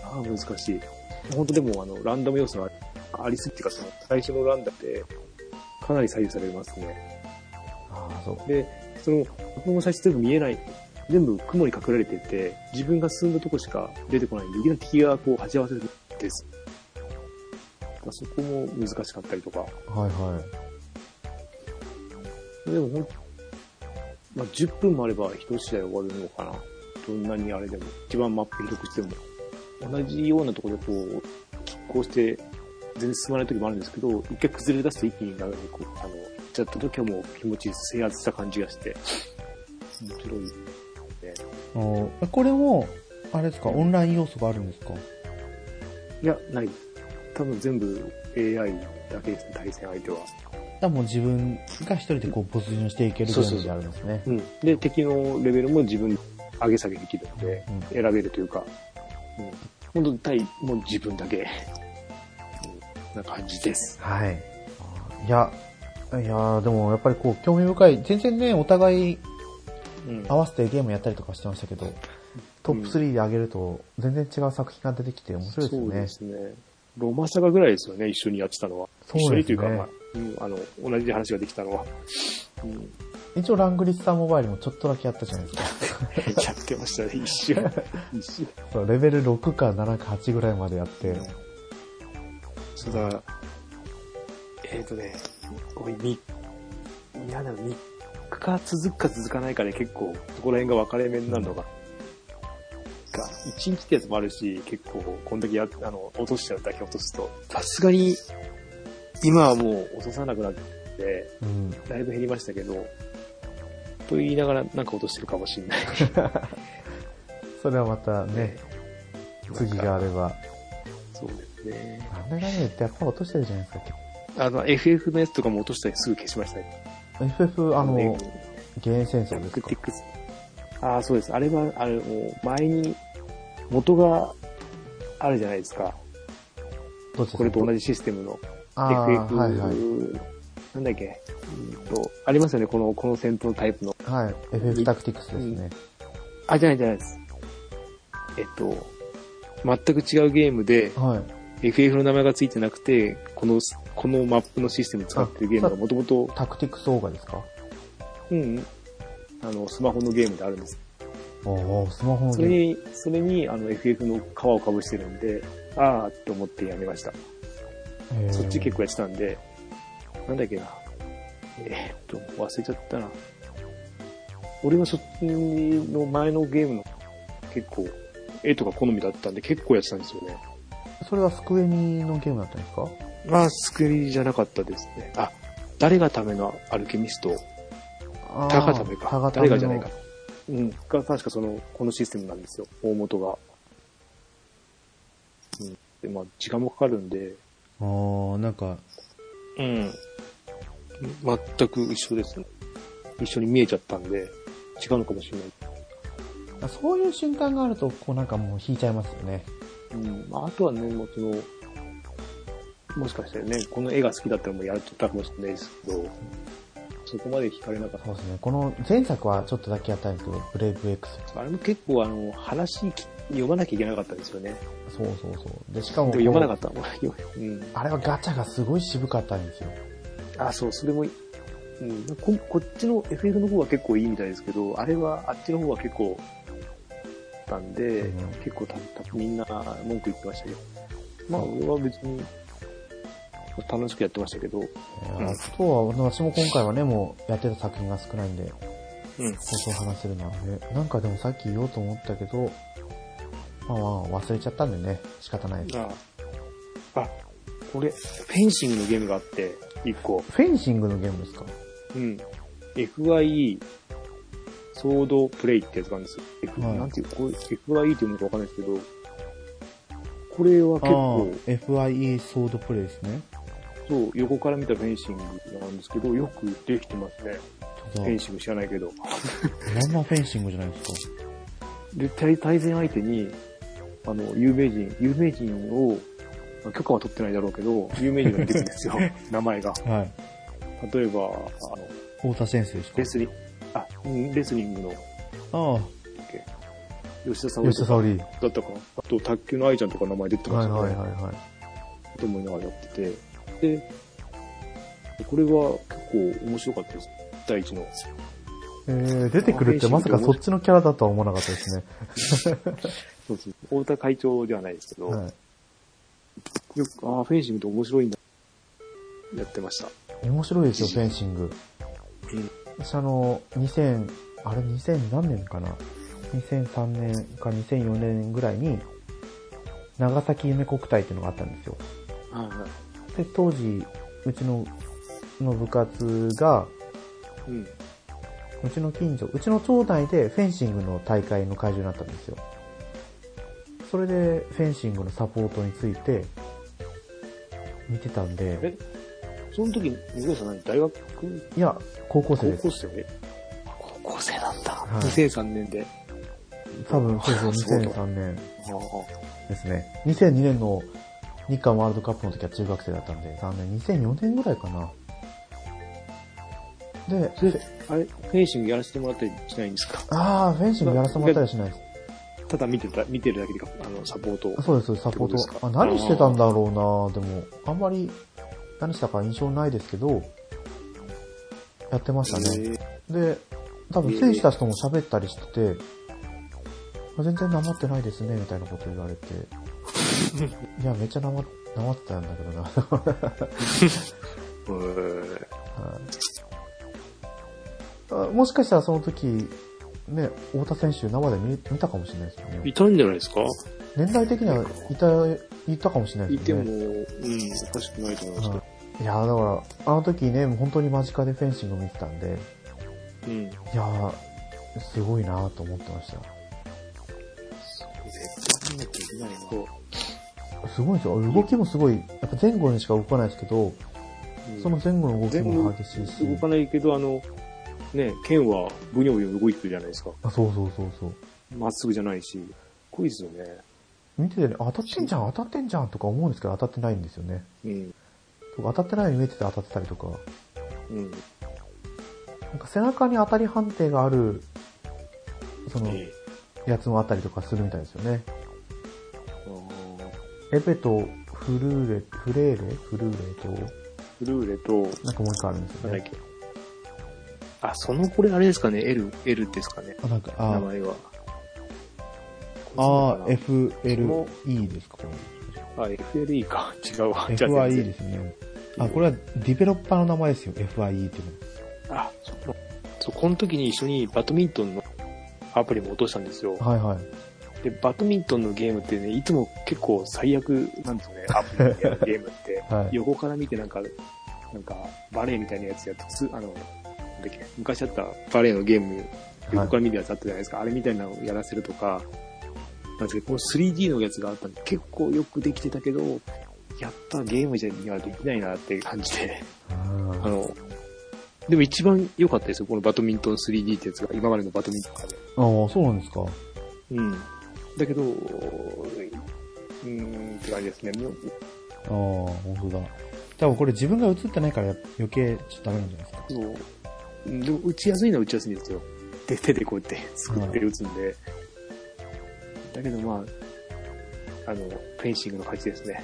ああ、難しい。本当でも、あの、ランダム要素がありすぎてか、その、最初のランダムで、かなり左右されますね。
あー、そう。
で、その、僕も最初全部見えない、全部雲に隠られてて、自分が進んだとこしか出てこないんで、いきなり敵がこう、鉢合わせるんです。まあそこも難しかったりとか。
はいはい。
でもほん、まあ、10分もあれば一試合終わるのかな。どんなにあれでも、一番マップ広くしても。同じようなところでこう、拮抗して、全然進まない時もあるんですけど、一回崩れ出すと一気になるこう、あの、行っちゃった時はもう気持ち。制圧した感じがして。面白いね。
おーこれも、あれですか、オンライン要素があるんですか？
いや、ない。多分全部 AI だけですね、対戦相手は。
だもう自分が一人でこう没入していけるゲームであるんですね。
うん。で、敵のレベルも自分上げ下げできるので、
うん
選べるというか、うん。本当に対、もう自分だけ、うん、な感じです。
はい。いや、いやでもやっぱりこう興味深い。全然ね、お互い
うん。
合わせてゲームやったりとかしてましたけど、トップ3で上げると全然違う作品が出てきて面白いですよ
そう
ね。
ですね。ロマサガぐらいですよね、一緒にやってたのは。
そうですね
一緒にというか、まあ、うん、あの、同じ話ができたのは。うん。
一応ラングリッサーモバイルもちょっとだけやったじゃないですか。(laughs)
やってましたね、一瞬。(laughs) 一瞬。
そうレベル6か7か8ぐらいまでやって、
そうだ、えっ、ー、とね、おい、み、いやだ、3日続くか続かないかで結構、そこら辺が分かれ目になるのが、が、1日ってやつもあるし、結構、こんだけや、あの、落としちゃうだけ落とすと、さすがに、今はもう落とさなくなって、
うん。
だいぶ減りましたけど、と言いながらなんか落としてるかもしれない。(laughs)
それはまたね、(laughs) 次があれば。
そうですね。
なんだかんだ言ってやっぱ落としてるじゃないですか。
あの、FF のやつとかも落としたりすぐ消しましたね。
FF、あの、
ね
ゲー戦争ですか？
タクティクス。ああ、そうです。あれは、あれ、もう、前に、元があるじゃないですか。
どっち
これと同
じ。
じシステムの。
ああ、
FF、
はいはい。
なんだっけ？うんと、ありますよね、この、この戦闘タイプの。
はい。FF タクティクスですね。
あ、じゃないじゃないです。えっと、全く違うゲームで、
はい。
FF の名前がついてなくて、この、このマップのシステム使ってるゲームがもともと、
タクティクスオーガですか？
うん、あの、スマホのゲームであるんです。
おおスマホのゲーム。
それに、それに、あの、FF の皮をかぶしてるんで、あーって思ってやめました。そっち結構やってたんで、なんだっけな。えーっと、忘れちゃったな。俺はそっちの前のゲームの結構、絵とか好みだったんで結構やってたんですよね。
それはスクエニのゲームだったんですか？
まあ、スクリーンじゃなかったですね。あ、誰がためのアルケミスト、タガタメか。
タガタメの
誰がじゃないか。うん。が、確かその、このシステムなんですよ。大元が。うん。で、まあ、時間もかかるんで、
あーなんか、
うん。全く一緒ですね。一緒に見えちゃったんで、違うのかもしれない。
そういう瞬間があると、こうなんかもう引いちゃいますよね。
うん。まあ、あとはね、もうその、もしかしたらね、この絵が好きだったらもうやっちゃったかもしれないですけど、そこまで惹かれなかった
そうですね。この前作はちょっとだけやったんですけど、ブレイブ X。
あれも結構あの、話き読まなきゃいけなかったんですよね。
そうそうそう。で、しかも
読まなかった。うん。
あれはガチャがすごい渋かったんですよ。
あ、そう、それもうんこ、こっちの FF の方は結構いいみたいですけど、あれは、あっちの方は結構、たんで、
うん
結構た、た、みんな文句言ってましたけど。まあ、俺は別に、楽しくやってましたけど、
えーあとは、私も今回はね、もうやってた作品が少ないんで、
うん。
こそ話せるのはね。なんかでもさっき言おうと思ったけど、まあまあ忘れちゃったんでね、仕方ないです。
ああ、これ、フェンシングのゲームがあって、一個。
フェンシングのゲームですか？
うん。FIE、ソードプレイってやつがあるんですよ。F
はい
なんていう、これ FIE っていうのかわかんないですけど、これは結構、
FIE ソードプレイですね。
そう、横から見たフェンシングなんですけど、よくできてますね。フェンシング知らないけど。
と、まんまフェンシングじゃないですか？
で、対対戦相手に、あの、有名人、有名人を、まあ許可は取ってないだろうけど、有名人が出てくるんですよ。(laughs) 名前が。
はい。
例えば、あの、
太田先生ですか？
レスリング、あ、うんレスリングの
ああ、
吉田沙保里とか
吉田沙織。
だったかな。あと、卓球の愛ちゃんとか名前出てま
はい
したね。
はいはいはい。
と思いながらやってて、で、これは結構面白かったです。第一の。
えー、出てくるってまさかそっちのキャラだとは思わなかったですね。(laughs)
そうです。太田会長ではないですけど、
はい。
よく、ああ、フェンシングって面白いんだ。やってました。
面白いですよ、フェンシング。
うん。
私あの、2000、あれ2000何年かな ?2003 年か2004年ぐらいに、長崎夢国体っていうのがあったんですよ。
はいはい。
で、当時、うちの、の部活が、
うん。
うちの近所、うちの町内でフェンシングの大会の会場になったんですよ。それで、フェンシングのサポートについて、見てたんで、
え？その時、水谷さん何？大学？
いや、高校生です
高校。生？ね。高校生なんだ。
はい
2003年で。
多分、そうそう、
そうだ
2003年
あ
ですね。2002年の日韓ワールドカップの時は中学生だったんで、3年、2004年ぐらいかな。で、
それあれ、フェンシングやらせてもらったりしないんですか？
ああ、フェンシングやらせてもらったりはしないです。
ただ見てた、見てるだけでか、あの、サポートを。
そうです、そうですサポート。あ何してたんだろうなでも、あんまり何したか印象ないですけど、やってましたね。
えー
で、多分選手たちとも喋ったりしてて、あ全然なまってないですね、みたいなこと言われて。(laughs) いや、めっちゃなま、なまってたんだけどな。(laughs) もしかしたらその時、ね、太田選手生で見見たかもしれないですよね。
いたんじゃないですか？
年代的にはいた、いたかもしれない
いても、
ですよね。
うん、おかしくないと思いますけど。
いやーだから、あの時ね、もう本当に間近でフェンシング見てたんで、
うん。
いやーすごいなーと思ってました。すごいですよ。動きもすごい、やっぱ前後にしか動かないですけど、その前後の動きも激しいし。
動かないけど、あの、ね、剣はブニョブニョ動いてるじゃないですか。
あそうそうそうそう。
まっすぐじゃないし。こいですよね。
見ててね、当たってんじゃん、当たってんじゃんとか思うんですけど、当たってないんですよね。
うん。
当たってないように見えてて当たってたりとか。
うん。
なんか背中に当たり判定がある、その、
え
やつもあったりとかするみたいですよね。
え
エペとフルーレ、フレーレ？フルーレと、
フルーレと、
なんかもう一個あるんですよね。
あ、そのこれあれですかね ?L、L ですかね？
あ、なんか、あ
名前は。
あー、
その
FLE ですか、こ
あ、FLE か。違うわ。
れ。
じゃあ
FIE
全然
ですよね。あ、これはディベロッパーの名前ですよ、FIE っていう
あ、そう。そう、この時に一緒にバドミントンのアプリも落としたんですよ。
の。はいはい。
で、バドミントンのゲームってね、いつも結構最悪なんですよね。(laughs) アプリでやるゲームって。
はい
横から見てなんか、なんか、バレエみたいなやつやって、あの、昔あったバレエのゲーム、横から見るやつあったじゃないですか。あれみたいなのをやらせるとか、なんですけど、この 3D のやつがあったんで、結構よくできてたけど、やったゲームじゃにはできないなっていう感じで、あの、でも一番良かったですよ、このバドミントン 3D ってやつが、今までのバドミントンで。
ああ、そうなんですか。
うん。だけど、うーん、って感じですね。もう
ああ、本当だ。多分これ自分が映ってないから余計ちょっとダメなんじゃないですか。
そう。うんでも打ちやすいのは打ちやすいんですよ。で、手でこうやって作って打つんで。だけどまあ、あの、フェンシングの勝ちですね。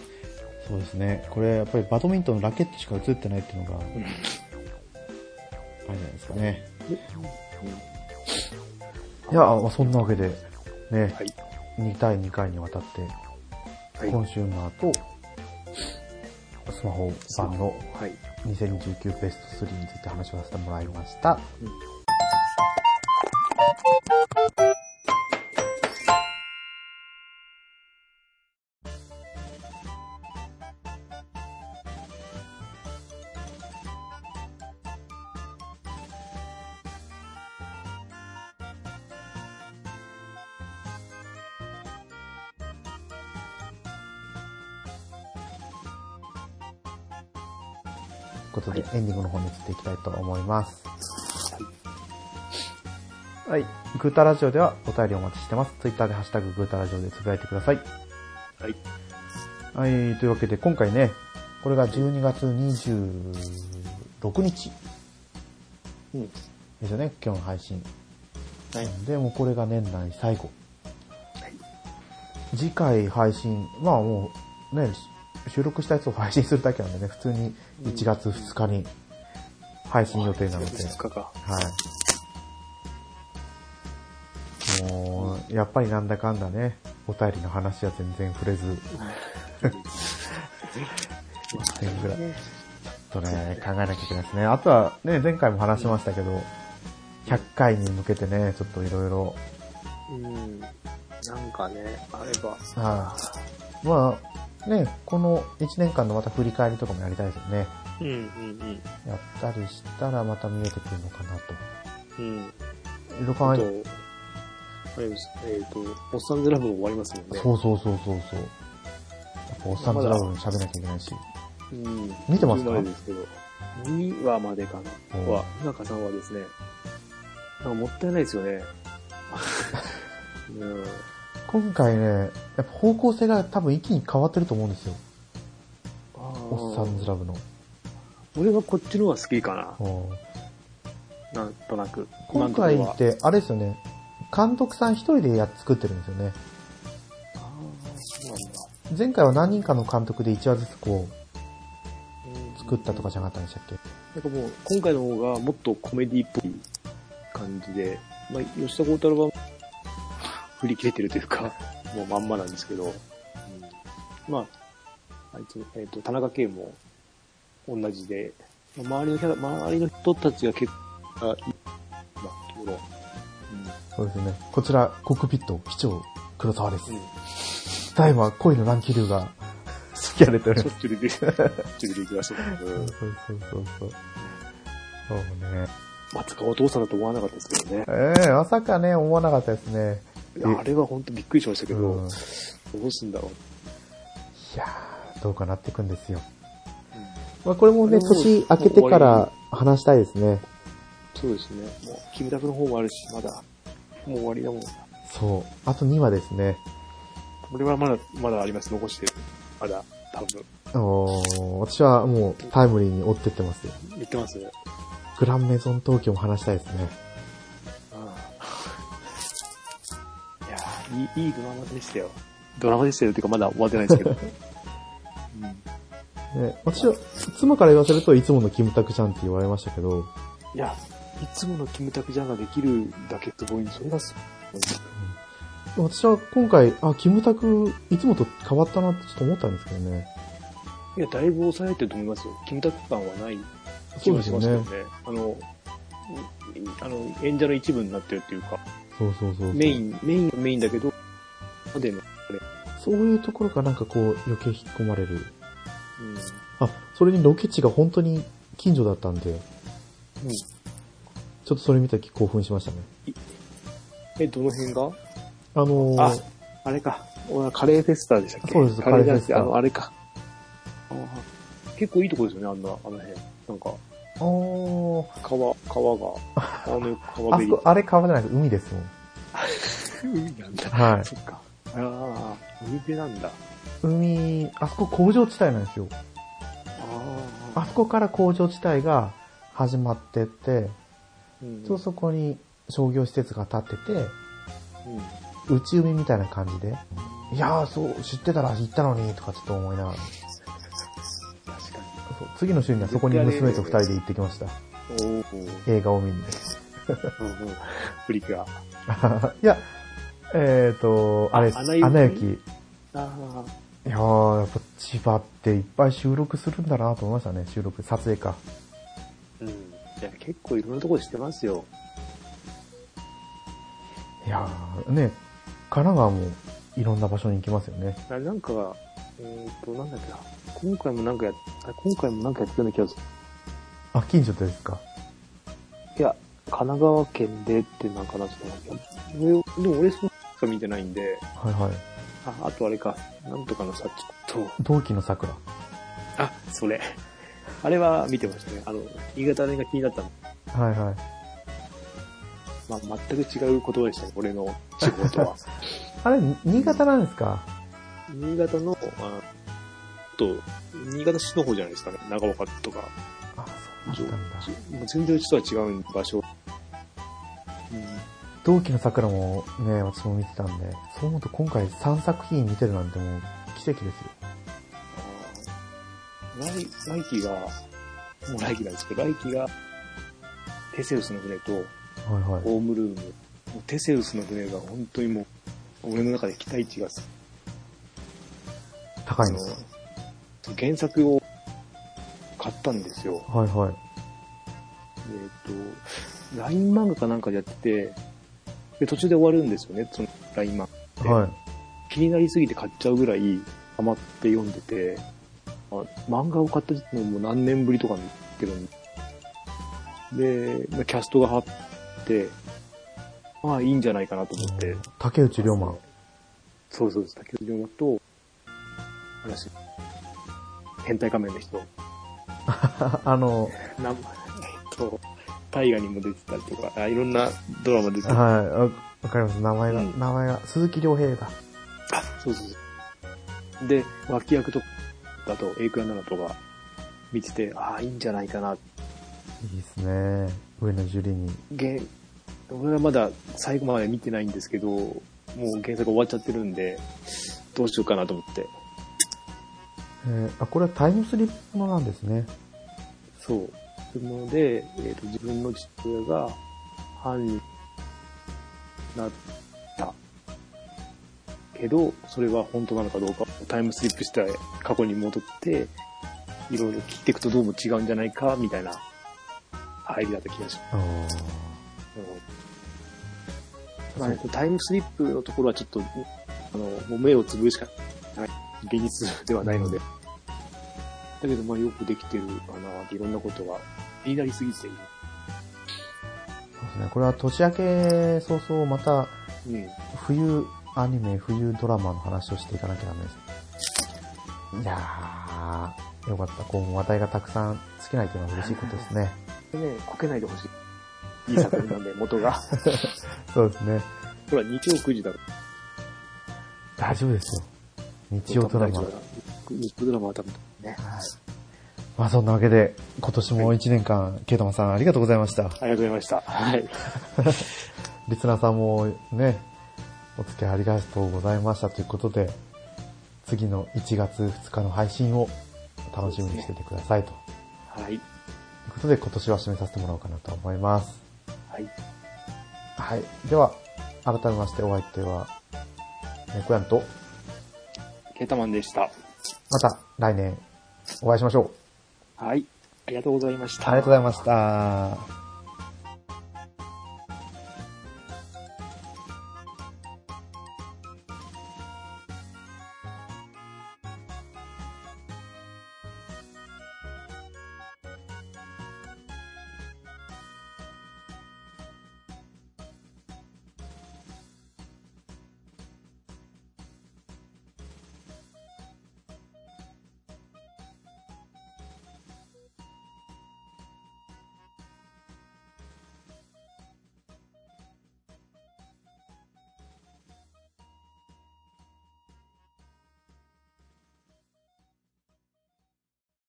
そうですね。これやっぱりバドミントンのラケットしか映ってないっていうのが、あれ
うん
じゃないですかね。いや、まあそんなわけで、ね、
はい。
2対2回にわたって、
はい。
コンシューマーと、スマホ版の
はい。
2019ベスト3について話をさせてもらいました。
うん
エンディングの方に移っていきたいと思います。はい。グータラジオではお便りお待ちしてます。ツイッターでハッシュタググータラジオでつぶやいてください。
はい。
はい。というわけで、今回ね、これが12月26日
うん。
ですよね、今日の配信。
はい。
で、もうこれが年内最後。
はい
次回配信、まあもうね、収録したやつを配信するだけなんでね、普通に1月2日に配信予定なので、
2日か。
はい。もう、やっぱりなんだかんだね、お便りの話は全然触れず、1点ぐらい。ちょっとね、考えなきゃいけないですね。あとはね、前回も話しましたけど、100回に向けてね、ちょっといろいろ、
うん。なんかね、あれば。
はい。まあ、ね、この1年間のまた振り返りとかもやりたいですよね。
うんうんうん。
やったりしたらまた見えてくるのかなと。
うん。
いろいろ考
あれです。えっ、と、おっさんずラブも終わりますもんね。
そうそうそうそうそう。やっぱおっさんずラブも喋んなきゃいけないし。
うん。
見てますか
？10までですけど。2話までかな。
お
は、今かさんはですね、なんかもったいないですよね。(laughs) うん。
今回ね、やっぱ方向性が多分一気に変わってると思うんですよ。おっさんずラブの。
俺はこっちの方が好きかな。
うん
なんとなく。
今回って、あれですよね。監督さん一人でやっ作ってるんですよね。前回は何人かの監督で1話ずつこう、
うん
作ったとかじゃなかったんでしたっけ？
なんかもう、今回の方がもっとコメディっぽい感じで、まあ、吉田鋼太郎は振り切れてるというか、(laughs) もうまんまなんですけど、うんまあ、あいつ、えっ、と、田中圭も同じで、まあ周りのキャラ、周りの人たちが結構、あまあ、ところ、
そうですね。こちら、コックピット、機長、黒沢です
うん。うん。
タイムは恋の乱気流が (laughs) 好きやれてる
しょ。っちゅう出て、しょっちゅう出てきました
そうそうそうそう。そうね。
まさかお父さんだと思わなかったですけどね。
ええまさかね、思わなかったですね。
いやあれは本当びっくりしましたけど、
うん。い
どうすんだろう。
やー、どうかなっていくんですよ。
うん
まあこれもね、年明けてから話したいですね。
そうですね。もう、キムタクの方もあるし、まだ、もう終わりだもん。
そう。あと2話ですね。
俺はまだ、まだあります。残してる。まだ、多分。
おー私はもうタイムリーに追ってってますよ。
言ってます
グランメゾン東京も話したいですね。
いいい、いいドラマでしたよ。ドラマでしたよ。っていうか、まだ終わってないですけど。(laughs) うん。
ね、私は、妻から言わせるといつものキムタクちゃんって言われましたけど、
いや、いつものキムタクじゃんができるだけすごい。それがすごい。
私は今回、あ、キムタク、いつもと変わったなってちょっと思ったんですけどね。
いや、だいぶ抑えてると思いますよ。キムタク感はない気
そう
がしますけど
ですよね
ね。。あの、いあの、演者の一部になってるっていうか、
そうそうそう。
メイン、メインはメインだけど、までの、
そういうところがなんかこう余計引き込まれる。
うん。
あ、それにロケ地が本当に近所だったんで、
うん。
ちょっとそれ見た時興奮しましたね。
え、どの辺が？
あのー、
あ、あれか。俺カレーフェスタでしたっけ？
そうです
カレー
フェスタ
あの、あれか。あー結構いいとこですよね、あんな、あの辺。なんか、
おー
川、川が、あの (laughs) 川べり
あそこ、。あれ川じゃないです。海ですもん。(laughs)
海なんだ。
はい
そっか。ああ、海辺なんだ。
海、あそこ工場地帯なんですよ。
あ
あそこから工場地帯が始まってって、
うん
そうそこに商業施設が建ってて、
うん。
内海みたいな感じで、いやー、そう、知ってたら行ったのに、とかちょっと思いながら。そう次の週にはそこに娘と二人で行ってきました。映画を見に。
プリキュア。(laughs)
いや、えーと、あれ、
あアナ雪？
アナ雪。
あ
いやー、やっぱ千葉っていっぱい収録するんだなと思いましたね。収録、撮影か。
あ。うん。いや、結構いろんなところしてますよ。
いやー、ね、神奈川もいろんな場所に行きますよね。
なんか、えっ、と、なんだっけな。今回もなんかや今回もなんかやってたような気がする。
あ、近所ですか？
いや、神奈川県でってなんかなってたんだけど。でも俺そのしか見てないんで、
はいはい。
あ、あとあれか、なんとかのさ、っと、
同期の桜。
あ、それ。あれは見てましたね。あの、新潟弁が気になったの。
はいはい。
まあ、全く違う言葉でしたね、俺の地方とは。(laughs)
あれ、新潟なんですか？
新潟の、あと、新潟市の方じゃないですかね、長岡とか。
あ、そうだったんだ。
全然うちとは違う場所。うん
同期の桜もね、私も見てたんで、そう思うと今回3作品見てるなんてもう奇跡ですよ。
ライ、ライキが、もうライキなんですけど、ライキが、テセウスの船と、
はいはい。
ホームルーム。テセウスの船が本当にもう、俺の中で期待値がす、
高いんです
原作を買ったんですよ。
はいはい。
えっ、と、LINE 漫画かなんかでやってて、で、途中で終わるんですよね、その LINE 漫画で。
はい。
気になりすぎて買っちゃうぐらいハマって読んでて、あ漫画を買ったのも何年ぶりとかに言ってるんで、まあキャストが張って、まあいいんじゃないかなと思って。
竹内涼真。
そうそうです。竹内涼真と、話、変態仮面の人。(laughs)
あの、
なんえっと、大河にも出てたりとか、あいろんなドラマ出てた。
はい、わわかります。名前が、
うん
名前が、鈴木亮平だ。
あ、そうそうそう。で、脇役とかだと、エイクラナナとか見てて、ああ、いいんじゃないかな。
いいですね。上野樹里に。
げ俺はまだ最後まで見てないんですけど、もう原作終わっちゃってるんで、どうしようかなと思って。
えーあ、これはタイムスリップものなんですね。
そう。そので、えっ、と、自分の父親が犯人になった。けど、それは本当なのかどうか、タイムスリップして過去に戻って、いろいろ聞いていくとどうも違うんじゃないか、みたいな入りだった気がします。タイムスリップのところはちょっと、あの、もう目をつぶるしかない、現実ではないので。だけど、まあよくできてるかなっていろんなことが気になりすぎている。
そうですね。これは年明け早々また
うん。
冬アニメ、冬ドラマの話をしていかなきゃダメです。いやー、よかった。こう、話題がたくさん尽きないというのは嬉しいことですね。(laughs)
でね、こけないでほしい。いい作品なんで、(laughs) 元が。
そうですね。
ほら、日曜9時だろ。
大丈夫ですよ。日曜ドラマ。はい。
日曜ドラマは多分ね。
まあそんなわけで、今年も1年間、ケイタマさんありがとうございました。
ありがとうございました。はい。(laughs)
リスナーさんもね、お付き合いありがとうございましたということで、次の1月2日の配信を楽しみにしててくださいと。
はい。
ということで、今年は締めさせてもらおうかなと思います。
はい。
はい。では、改めましてお相手は、猫やんと、
ケータマンでした。
また来年お会いしましょう。
はい。ありがとうございました。
ありがとうございました。